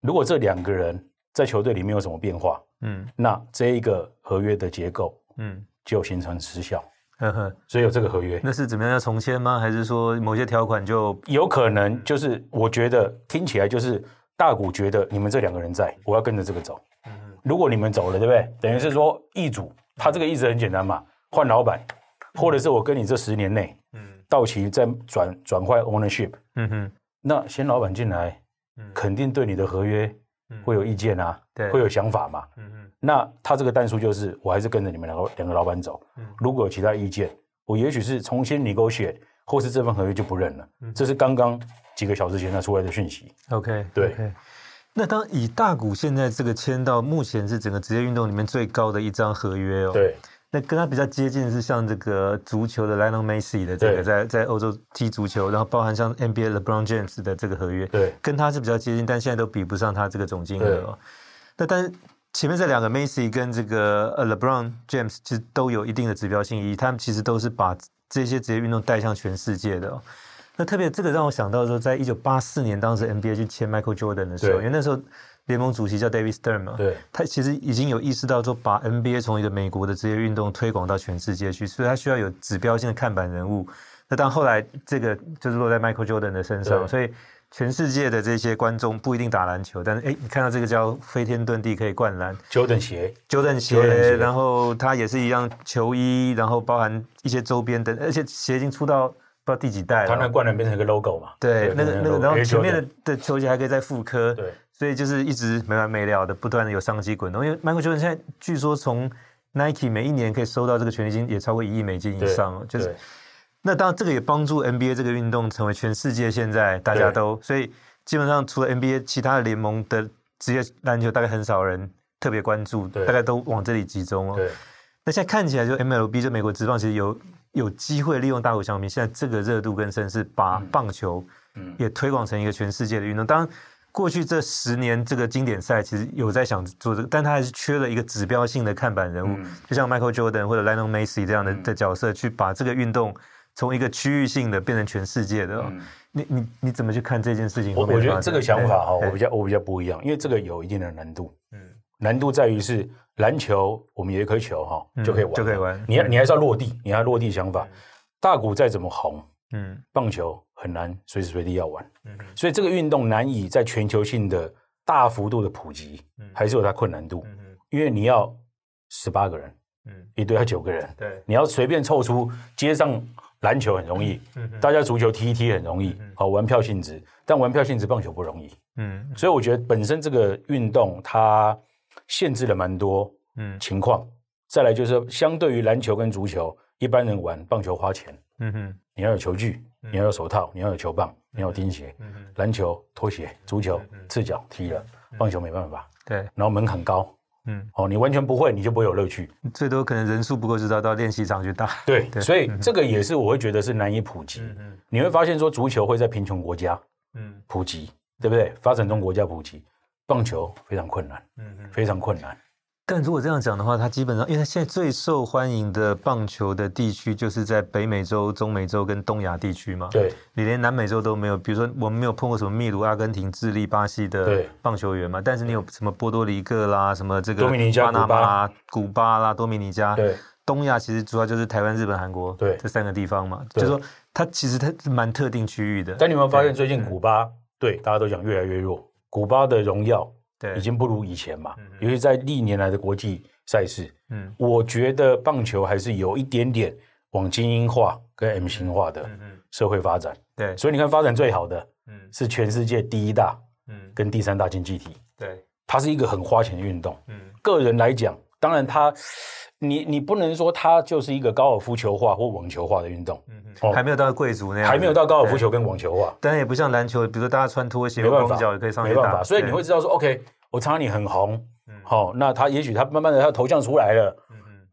如果这两个人在球队里面有什么变化，嗯，那这一个合约的结构，嗯，就形成失效。呵呵，所以有这个合约，那是怎么样要重签吗？还是说某些条款就有可能？就是我觉得听起来就是大股觉得你们这两个人在，我要跟着这个走。嗯嗯，如果你们走了，对不对？等于是说易主，他这个意思很简单嘛，换老板。或者是我跟你这十年内，嗯，到期再转转换 ownership，嗯哼，那新老板进来，嗯，肯定对你的合约会有意见啊，对，会有想法嘛，嗯哼，那他这个单数就是，我还是跟着你们两个两个老板走，嗯，如果有其他意见，我也许是重新 negotiate，或是这份合约就不认了，嗯，这是刚刚几个小时前他出来的讯息，OK，对.那当以大谷现在这个签到目前是整个职业运动里面最高的一张合约哦，对。那跟他比较接近的是像这个足球的 Lionel Messi 的这个在在欧洲踢足球，然后包含像 NBA LeBron James 的这个合约，对，跟他是比较接近，但现在都比不上他这个总金额哦。那但是前面这两个 Messi 跟这个呃 LeBron James 其实都有一定的指标性意义，他们其实都是把这些职业运动带向全世界的哦。那特别这个让我想到说，在一九八四年当时 NBA 去签 Michael Jordan 的时候，因为那时候。联盟主席叫 David Stern 嘛，对，他其实已经有意识到说，把 NBA 从一个美国的职业运动推广到全世界去，所以他需要有指标性的看板人物。那当后来这个就是落在 Michael Jordan 的身上，所以全世界的这些观众不一定打篮球，但是哎，你看到这个叫飞天遁地可以灌篮，Jordan 鞋，Jordan 鞋，然后他也是一样球衣，然后包含一些周边等，而且鞋已经出到不知道第几代了，他那灌篮变成一个 logo 嘛，对，那个那个，然后前面的的球鞋还可以再复刻，对。所以就是一直没完没了的，不断的有商机滚动。因为 Michael Jordan 现在据说从 Nike 每一年可以收到这个权利金也超过一亿美金以上，就是那当然这个也帮助 NBA 这个运动成为全世界现在大家都，所以基本上除了 NBA，其他的联盟的职业篮球大概很少人特别关注，大概都往这里集中哦。那现在看起来就 MLB 就美国职棒其实有有机会利用大谷翔平现在这个热度跟声势，把棒球也推广成一个全世界的运动。当然。过去这十年，这个经典赛其实有在想做这个，但他还是缺了一个指标性的看板人物，嗯、就像 Michael Jordan 或者 Lionel Messi 这样的的角色，去把这个运动从一个区域性的变成全世界的。嗯、你你你怎么去看这件事情？我我觉得这个想法哈，我比较我比较不一样，因为这个有一定的难度。嗯，难度在于是篮球，我们有一颗球哈就可以玩，就可以玩。你你还是要落地，你还要落地想法。大谷再怎么红，嗯，棒球。很难随时随地要玩，嗯、所以这个运动难以在全球性的大幅度的普及，嗯、还是有它困难度。嗯、哼。因为你要十八个人，嗯、一队要九个人，对，你要随便凑出街上篮球很容易，嗯、大家足球踢一踢很容易，好玩票性质，但玩票性质棒球不容易。嗯，所以我觉得本身这个运动它限制了蛮多嗯。情况。嗯、再来就是相对于篮球跟足球，一般人玩棒球花钱，嗯哼，你要有球具。你要有手套，你要有球棒，你要有钉鞋。篮球拖鞋，足球赤脚踢了，棒球没办法。对，然后门槛高。嗯，哦，你完全不会，你就不会有乐趣。最多可能人数不够，知道到练习场去打。对，所以这个也是我会觉得是难以普及。你会发现说，足球会在贫穷国家，嗯，普及，对不对？发展中国家普及，棒球非常困难，嗯嗯，非常困难。但如果这样讲的话，它基本上，因为它现在最受欢迎的棒球的地区就是在北美洲、中美洲跟东亚地区嘛。对，你连南美洲都没有。比如说，我们没有碰过什么秘鲁、阿根廷、智利、巴西的棒球员嘛。但是你有什么波多黎各啦，什么这个巴拿马、古巴啦、多米尼加。对，东亚其实主要就是台湾、日本、韩国对这三个地方嘛。就是说，它其实它是蛮特定区域的。但你有没有发现，最近古巴对大家都讲越来越弱？古巴的荣耀。对，已经不如以前嘛，嗯、尤其在历年来的国际赛事，嗯，我觉得棒球还是有一点点往精英化跟 M 型化的社会发展。对、嗯，所以你看发展最好的，嗯，是全世界第一大，嗯，跟第三大经济体。对，它是一个很花钱的运动。嗯，个人来讲，当然它，你你不能说它就是一个高尔夫球化或网球化的运动。嗯还没有到贵族那样，还没有到高尔夫球跟网球化，当然也不像篮球，比如说大家穿拖鞋、没办法，脚也可以上去打。没办法，所以你会知道说，OK，我查你很红，好，那他也许他慢慢的他头像出来了，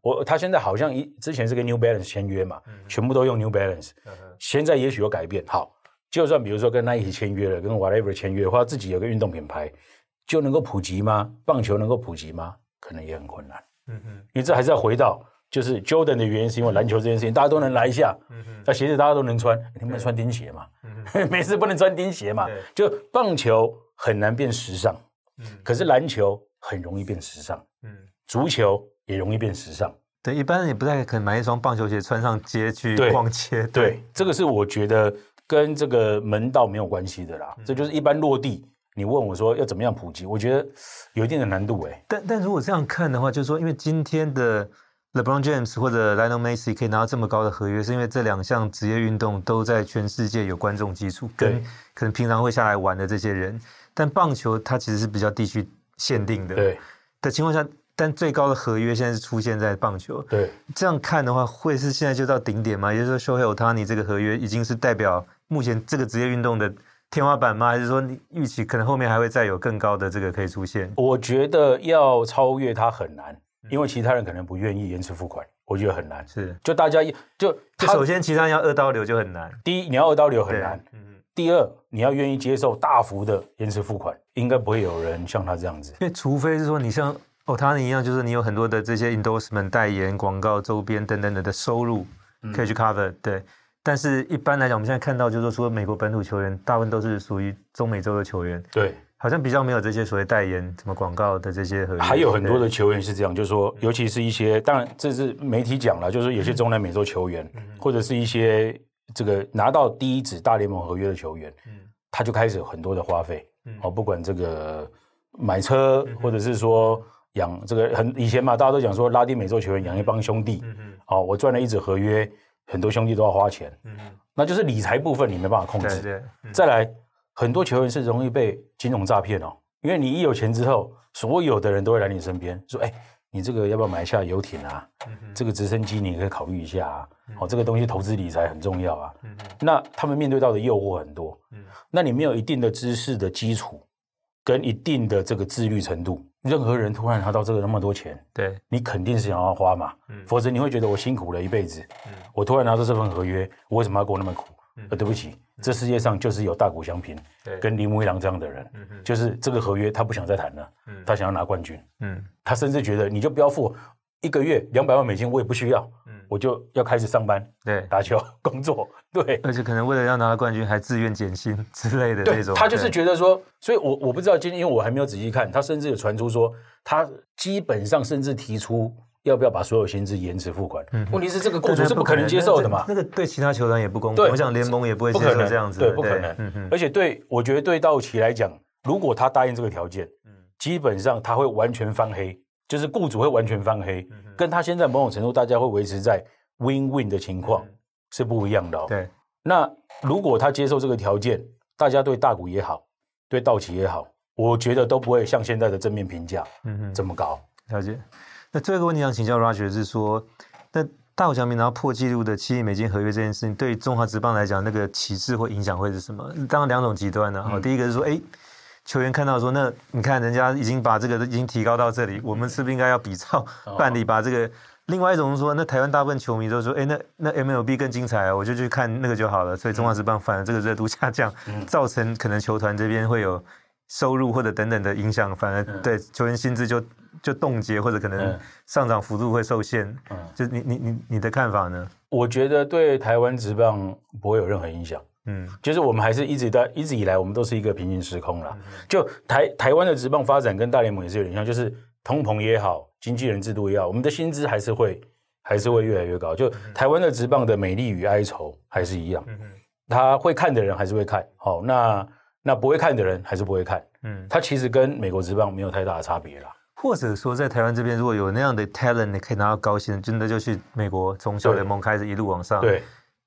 我他现在好像一之前是跟 New Balance 签约嘛，全部都用 New Balance，现在也许有改变。好，就算比如说跟 Nike 签约了，跟 Whatever 签约，或者自己有个运动品牌，就能够普及吗？棒球能够普及吗？可能也很困难。嗯嗯，因为这还是要回到。就是 Jordan 的原因是因为篮球这件事情，大家都能来一下，嗯那鞋子大家都能穿，你不能穿钉鞋嘛？嗯 每次不能穿钉鞋嘛？就棒球很难变时尚，嗯可是篮球很容易变时尚，嗯足球也容易变时尚。对，一般人也不太可能买一双棒球鞋穿上街去逛街。对，这个是我觉得跟这个门道没有关系的啦。这就是一般落地，你问我说要怎么样普及，我觉得有一定的难度哎。但但如果这样看的话，就是说，因为今天的。LeBron James 或者 Lionel Messi 可以拿到这么高的合约，是因为这两项职业运动都在全世界有观众基础，跟可能平常会下来玩的这些人。但棒球它其实是比较地区限定的，对的情况下，但最高的合约现在是出现在棒球。对，这样看的话，会是现在就到顶点吗？也就是说，Shohei Ohtani 这个合约已经是代表目前这个职业运动的天花板吗？还是说你预期可能后面还会再有更高的这个可以出现？我觉得要超越它很难。因为其他人可能不愿意延迟付款，我觉得很难。是，就大家就就首先其他人要二刀流就很难。第一，你要二刀流很难。嗯第二，你要愿意接受大幅的延迟付款，应该不会有人像他这样子。因为除非是说你像哦，他一样，就是你有很多的这些 endorsement 代言、广告、周边等等的的收入可以去 cover、嗯。对，但是一般来讲，我们现在看到就是说，除了美国本土球员，大部分都是属于中美洲的球员。对，好像比较没有这些所谓代言、什么广告的这些合约。还有很多的球员是这样，就是说，尤其是一些，当然这是媒体讲了，就是说有些中南美洲球员，嗯、或者是一些这个拿到第一纸大联盟合约的球员。嗯。他就开始有很多的花费，哦，不管这个买车，或者是说养这个很以前嘛，大家都讲说拉丁美洲球员养一帮兄弟，哦，我赚了一纸合约，很多兄弟都要花钱，嗯那就是理财部分你没办法控制。再来，很多球员是容易被金融诈骗哦，因为你一有钱之后，所有的人都会来你身边说，哎。你这个要不要买一下游艇啊？嗯、这个直升机你可以考虑一下啊。嗯、哦，这个东西投资理财很重要啊。嗯、那他们面对到的诱惑很多。嗯、那你没有一定的知识的基础，跟一定的这个自律程度，任何人突然拿到这个那么多钱，对，你肯定是想要花嘛。嗯、否则你会觉得我辛苦了一辈子，嗯、我突然拿到这份合约，我为什么要过那么苦？呃、嗯，对不起。这世界上就是有大谷翔平跟铃木一郎这样的人，就是这个合约他不想再谈了，他想要拿冠军，他甚至觉得你就不要付一个月两百万美金，我也不需要，我就要开始上班，对，打球工作，对，而且可能为了要拿到冠军还自愿减薪之类的那种，他就是觉得说，所以我我不知道今天，因为我还没有仔细看，他甚至有传出说，他基本上甚至提出。要不要把所有薪资延迟付款？嗯问题是这个雇主是不可能接受的嘛？那个对其他球员也不公平。我想联盟也不会接受这样子。对，不可能。而且对，我觉得对道奇来讲，如果他答应这个条件，嗯基本上他会完全翻黑，就是雇主会完全翻黑，跟他现在某种程度大家会维持在 win-win 的情况是不一样的。哦对。那如果他接受这个条件，大家对大股也好，对道奇也好，我觉得都不会像现在的正面评价，嗯哼，这么高。了解。那最后一个问题想请教 Roger 是说，那大谷翔平拿到破纪录的七亿美金合约这件事情，对中华职棒来讲，那个启示或影响会是什么？当然两种极端呢。哈、嗯，第一个是说，哎，球员看到说，那你看人家已经把这个已经提高到这里，我们是不是应该要比照办理把这个？另外一种是说，那台湾大部分球迷都说，哎，那那 MLB 更精彩啊，我就去看那个就好了。所以中华职棒反而这个热度下降，造成可能球团这边会有收入或者等等的影响，反而对球员薪资就。就冻结或者可能上涨幅度会受限，嗯，就你你你你的看法呢？我觉得对台湾职棒不会有任何影响，嗯，就是我们还是一直在一直以来我们都是一个平行时空啦。就台台湾的职棒发展跟大联盟也是有点像，就是通膨也好，经纪人制度也好，我们的薪资还是会还是会越来越高。就台湾的职棒的美丽与哀愁还是一样，嗯，他会看的人还是会看，好，那那不会看的人还是不会看，嗯，他其实跟美国职棒没有太大的差别啦。或者说，在台湾这边，如果有那样的 talent，你可以拿到高薪，真的就去美国从小联盟开始一路往上。对，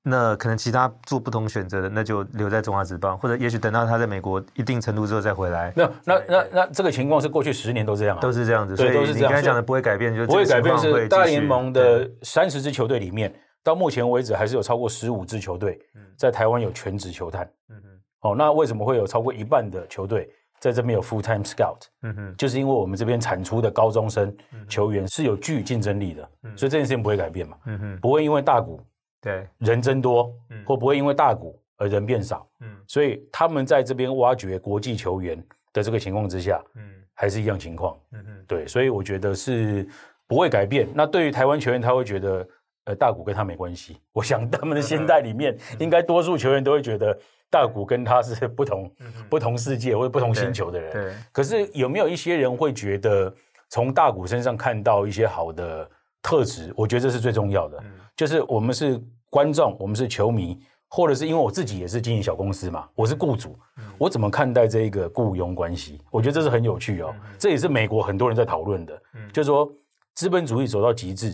那可能其他做不同选择的，那就留在中华职棒，或者也许等到他在美国一定程度之后再回来。那那那那这个情况是过去十年都这样，都是这样子。所以你刚才讲的不会改变，就不会改变是大联盟的三十支球队里面，到目前为止还是有超过十五支球队在台湾有全职球探。嗯嗯。哦，那为什么会有超过一半的球队？在这边有 full time scout，嗯哼，就是因为我们这边产出的高中生球员是有具竞争力的，嗯、所以这件事情不会改变嘛，嗯哼，不会因为大谷对。人增多，嗯，或不会因为大谷而人变少，嗯，所以他们在这边挖掘国际球员的这个情况之下，嗯，还是一样情况，嗯嗯，对，所以我觉得是不会改变。那对于台湾球员，他会觉得，呃，大谷跟他没关系。我想他们的心态里面，应该多数球员都会觉得。大谷跟他是不同、嗯、不同世界或者不同星球的人，对。对，可是有没有一些人会觉得从大谷身上看到一些好的特质？我觉得这是最重要的。嗯、就是我们是观众，我们是球迷，或者是因为我自己也是经营小公司嘛，我是雇主，嗯、我怎么看待这一个雇佣关系？我觉得这是很有趣哦。嗯、这也是美国很多人在讨论的，嗯、就是说资本主义走到极致，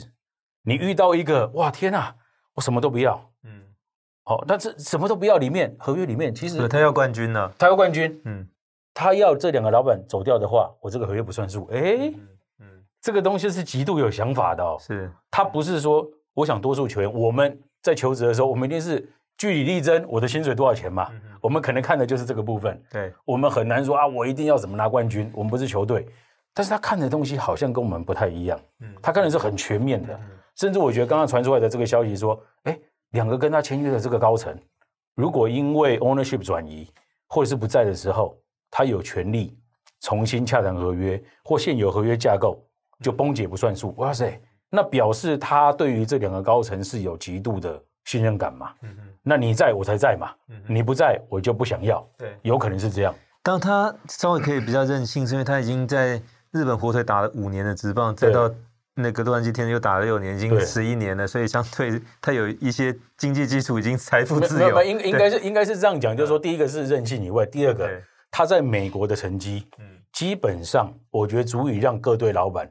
你遇到一个哇天哪，我什么都不要。嗯好，但是什么都不要，里面合约里面其实他要冠军呢，他要冠军，嗯，他要这两个老板走掉的话，我这个合约不算数。哎，嗯，这个东西是极度有想法的哦，是，他不是说我想多数球员，我们在求职的时候，我们一定是据理力争，我的薪水多少钱嘛，我们可能看的就是这个部分，对，我们很难说啊，我一定要怎么拿冠军，我们不是球队，但是他看的东西好像跟我们不太一样。嗯，他看的是很全面的，甚至我觉得刚刚传出来的这个消息说，哎，两个跟他签约的这个高层，如果因为 ownership 转移或者是不在的时候，他有权利重新洽谈合约或现有合约架构就崩解不算数。哇塞，那表示他对于这两个高层是有极度的信任感嘛？嗯嗯，那你在我才在嘛，嗯你不在我就不想要。对，有可能是这样。当他稍微可以比较任性，是因为他已经在。日本火腿打了五年的职棒，再到那个洛杉矶天又打了六年，已经十一年了，所以相对他有一些经济基础，已经财富自由。应应该是应该是这样讲，就是说，第一个是任性以外，第二个他在美国的成绩，基本上我觉得足以让各队老板，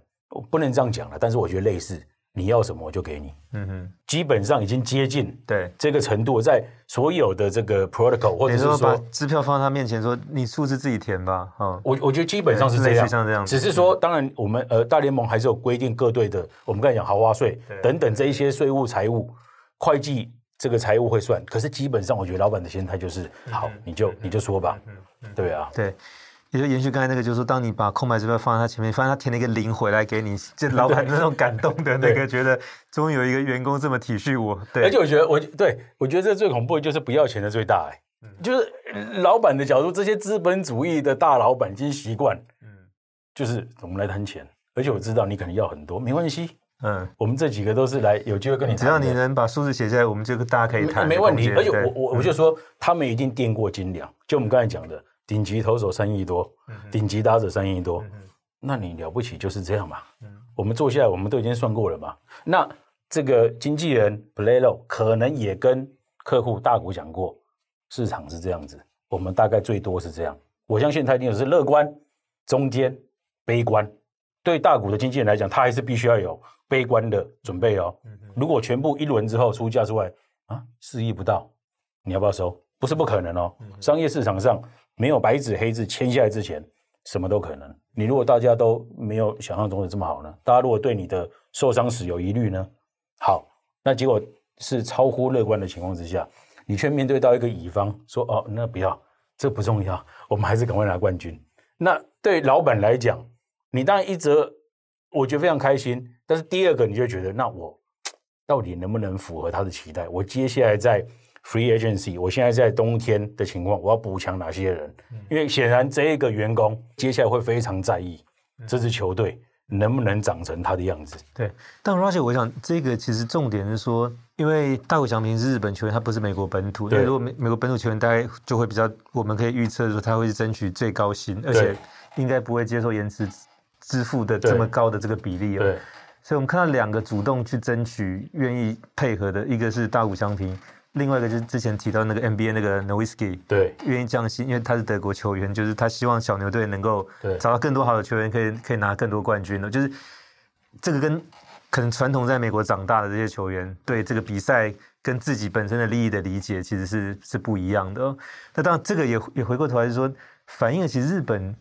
不能这样讲了，但是我觉得类似。你要什么我就给你，嗯哼，基本上已经接近对。这个程度，在所有的这个 protocol 或者是说把支票放在他面前说，你数字自己填吧，我我觉得基本上是这样，像这样，只是说当然我们呃大联盟还是有规定各队的，我们刚才讲豪华税等等这一些税务财务会计这个财务会算，可是基本上我觉得老板的心态就是好，你就你就说吧，对啊，对。也就延续刚才那个，就是说，当你把空白支票放在他前面，发现他填了一个零回来给你，就老板那种感动的那个，觉得终于有一个员工这么体恤我。对，而且我觉得，我对我觉得这最恐怖的就是不要钱的最大哎，嗯、就是老板的角度，这些资本主义的大老板已经习惯，嗯，就是我们来谈钱，而且我知道你可能要很多，没关系，嗯，我们这几个都是来有机会跟你谈，只要你能把数字写下来，我们就大家可以谈，没问题。而且我我我就说，他们一定垫过斤两，就我们刚才讲的。顶级投手三亿多，顶级打者三亿多，那你了不起就是这样嘛？我们坐下来，我们都已经算过了嘛。那这个经纪人 Playlo 可能也跟客户大股讲过，市场是这样子，我们大概最多是这样。我相信他一定是乐观、中间、悲观。对大股的经纪人来讲，他还是必须要有悲观的准备哦。如果全部一轮之后出价出来啊，四亿不到，你要不要收？不是不可能哦，商业市场上。没有白纸黑字签下来之前，什么都可能。你如果大家都没有想象中的这么好呢？大家如果对你的受伤史有疑虑呢？好，那结果是超乎乐观的情况之下，你却面对到一个乙方说：“哦，那不要，这不重要，我们还是赶快拿冠军。”那对老板来讲，你当然一则我觉得非常开心，但是第二个你就觉得，那我到底能不能符合他的期待？我接下来在。Free agency，我现在在冬天的情况，我要补强哪些人？因为显然这一个员工接下来会非常在意这支球队能不能长成他的样子。对，但 Roger，我想这个其实重点是说，因为大谷翔平是日本球员，他不是美国本土。对，如果美美国本土球员，大概就会比较，我们可以预测说他会争取最高薪，而且应该不会接受延迟支付的这么高的这个比例。对，所以我们看到两个主动去争取、愿意配合的，一个是大谷翔平。另外一个就是之前提到那个 NBA 那个 Nowitzki，对，愿意降薪，因为他是德国球员，就是他希望小牛队能够找到更多好的球员，可以可以拿更多冠军的。就是这个跟可能传统在美国长大的这些球员对这个比赛跟自己本身的利益的理解，其实是是不一样的。那当然，这个也也回过头来是说，反映了其实日本。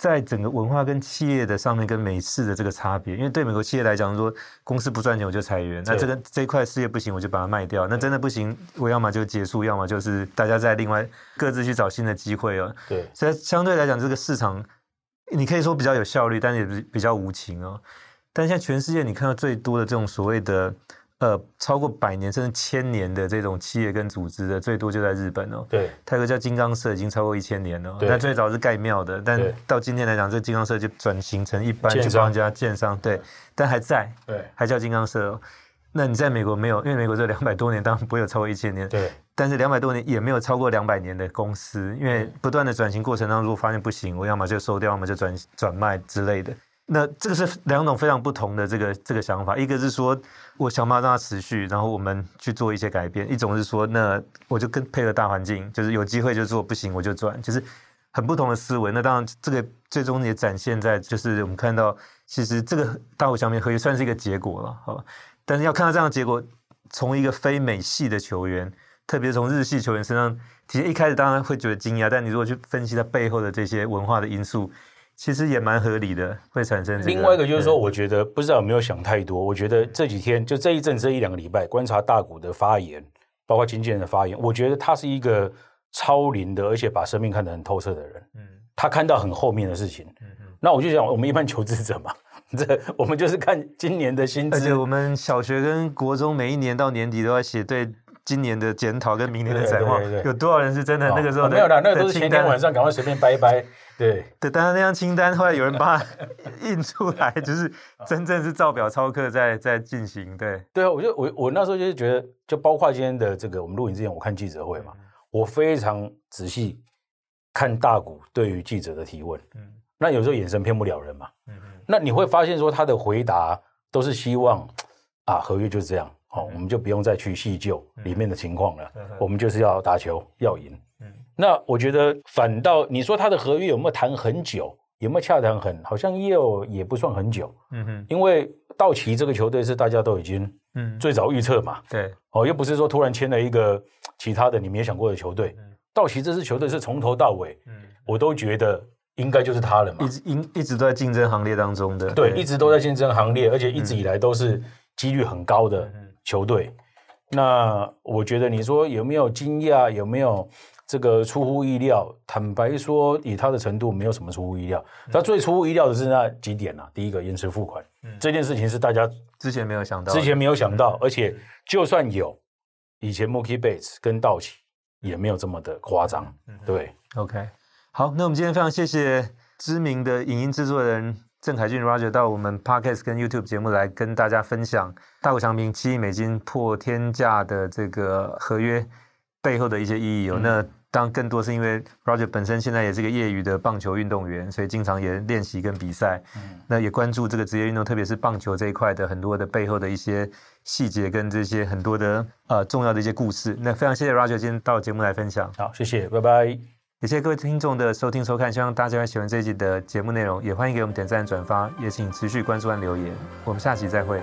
在整个文化跟企业的上面，跟美式的这个差别，因为对美国企业来讲，说公司不赚钱我就裁员，那这个这一块事业不行我就把它卖掉，那真的不行，我要么就结束，要么就是大家再另外各自去找新的机会哦。对，所以相对来讲，这个市场你可以说比较有效率，但是也比较无情哦。但现在全世界你看到最多的这种所谓的。呃，超过百年甚至千年的这种企业跟组织的，最多就在日本哦。对，它有个叫金刚社，已经超过一千年了。对，那最早是盖庙的，但到今天来讲，这金刚社就转型成一般去帮人家建商。对，但还在。对，还叫金刚社。那你在美国没有？因为美国这两百多年当然不会有超过一千年。对，但是两百多年也没有超过两百年的公司，因为不断的转型过程当中，如果发现不行，我要么就收掉，要么就转转卖之类的。那这个是两种非常不同的这个这个想法，一个是说。我想办法让它持续，然后我们去做一些改变。一种是说，那我就跟配合大环境，就是有机会就做，不行我就转，就是很不同的思维。那当然，这个最终也展现在就是我们看到，其实这个大谷翔平合约算是一个结果了，好吧？但是要看到这样的结果，从一个非美系的球员，特别从日系球员身上，其实一开始当然会觉得惊讶，但你如果去分析他背后的这些文化的因素。其实也蛮合理的，会产生。另外一个就是说，我觉得不知道有没有想太多。我觉得这几天就这一阵这一两个礼拜，观察大股的发言，包括经纪人的发言，我觉得他是一个超龄的，而且把生命看得很透彻的人。嗯，他看到很后面的事情。嗯嗯，那我就想，我们一般求职者嘛，这我们就是看今年的薪资。而且我们小学跟国中每一年到年底都要写对今年的检讨跟明年的展望，有多少人是真的那个时候、哦、没有啦，那个都是前天晚上赶快随便掰一掰。对对，但是那张清单后来有人把它 印出来，就是真正是照表操课在在进行。对对啊，我就我我那时候就是觉得，就包括今天的这个我们录影之前，我看记者会嘛，嗯、我非常仔细看大股对于记者的提问。嗯，那有时候眼神骗不了人嘛。嗯嗯，那你会发现说他的回答都是希望啊，合约就是这样，好、嗯，我们就不用再去细究里面的情况了，嗯、我们就是要打球要赢。那我觉得反倒你说他的合约有没有谈很久，有没有洽谈很，好像也有也不算很久。嗯哼，因为道奇这个球队是大家都已经嗯最早预测嘛。对哦，又不是说突然签了一个其他的你没有想过的球队。道奇这支球队是从头到尾，嗯，我都觉得应该就是他了嘛。一直一一直都在竞争行列当中的。对，一直都在竞争行列，而且一直以来都是几率很高的球队。那我觉得你说有没有惊讶，有没有？这个出乎意料，坦白说，以他的程度，没有什么出乎意料。他最出乎意料的是那几点啊。第一个，延迟付款，嗯、这件事情是大家之前没有想到，之前没有想到，而且就算有，以前 Mookie Bates 跟道奇也没有这么的夸张。对，OK，好，那我们今天非常谢谢知名的影音制作人郑凯俊 Roger 到我们 Podcast 跟 YouTube 节目来跟大家分享大谷翔平七亿美金破天价的这个合约背后的一些意义哦。嗯、那当然，更多是因为 Roger 本身现在也是个业余的棒球运动员，所以经常也练习跟比赛。嗯，那也关注这个职业运动，特别是棒球这一块的很多的背后的一些细节跟这些很多的呃重要的一些故事。那非常谢谢 Roger 今天到节目来分享。好，谢谢，拜拜。也谢谢各位听众的收听收看，希望大家喜欢这一集的节目内容，也欢迎给我们点赞转发，也请持续关注和留言。我们下期再会。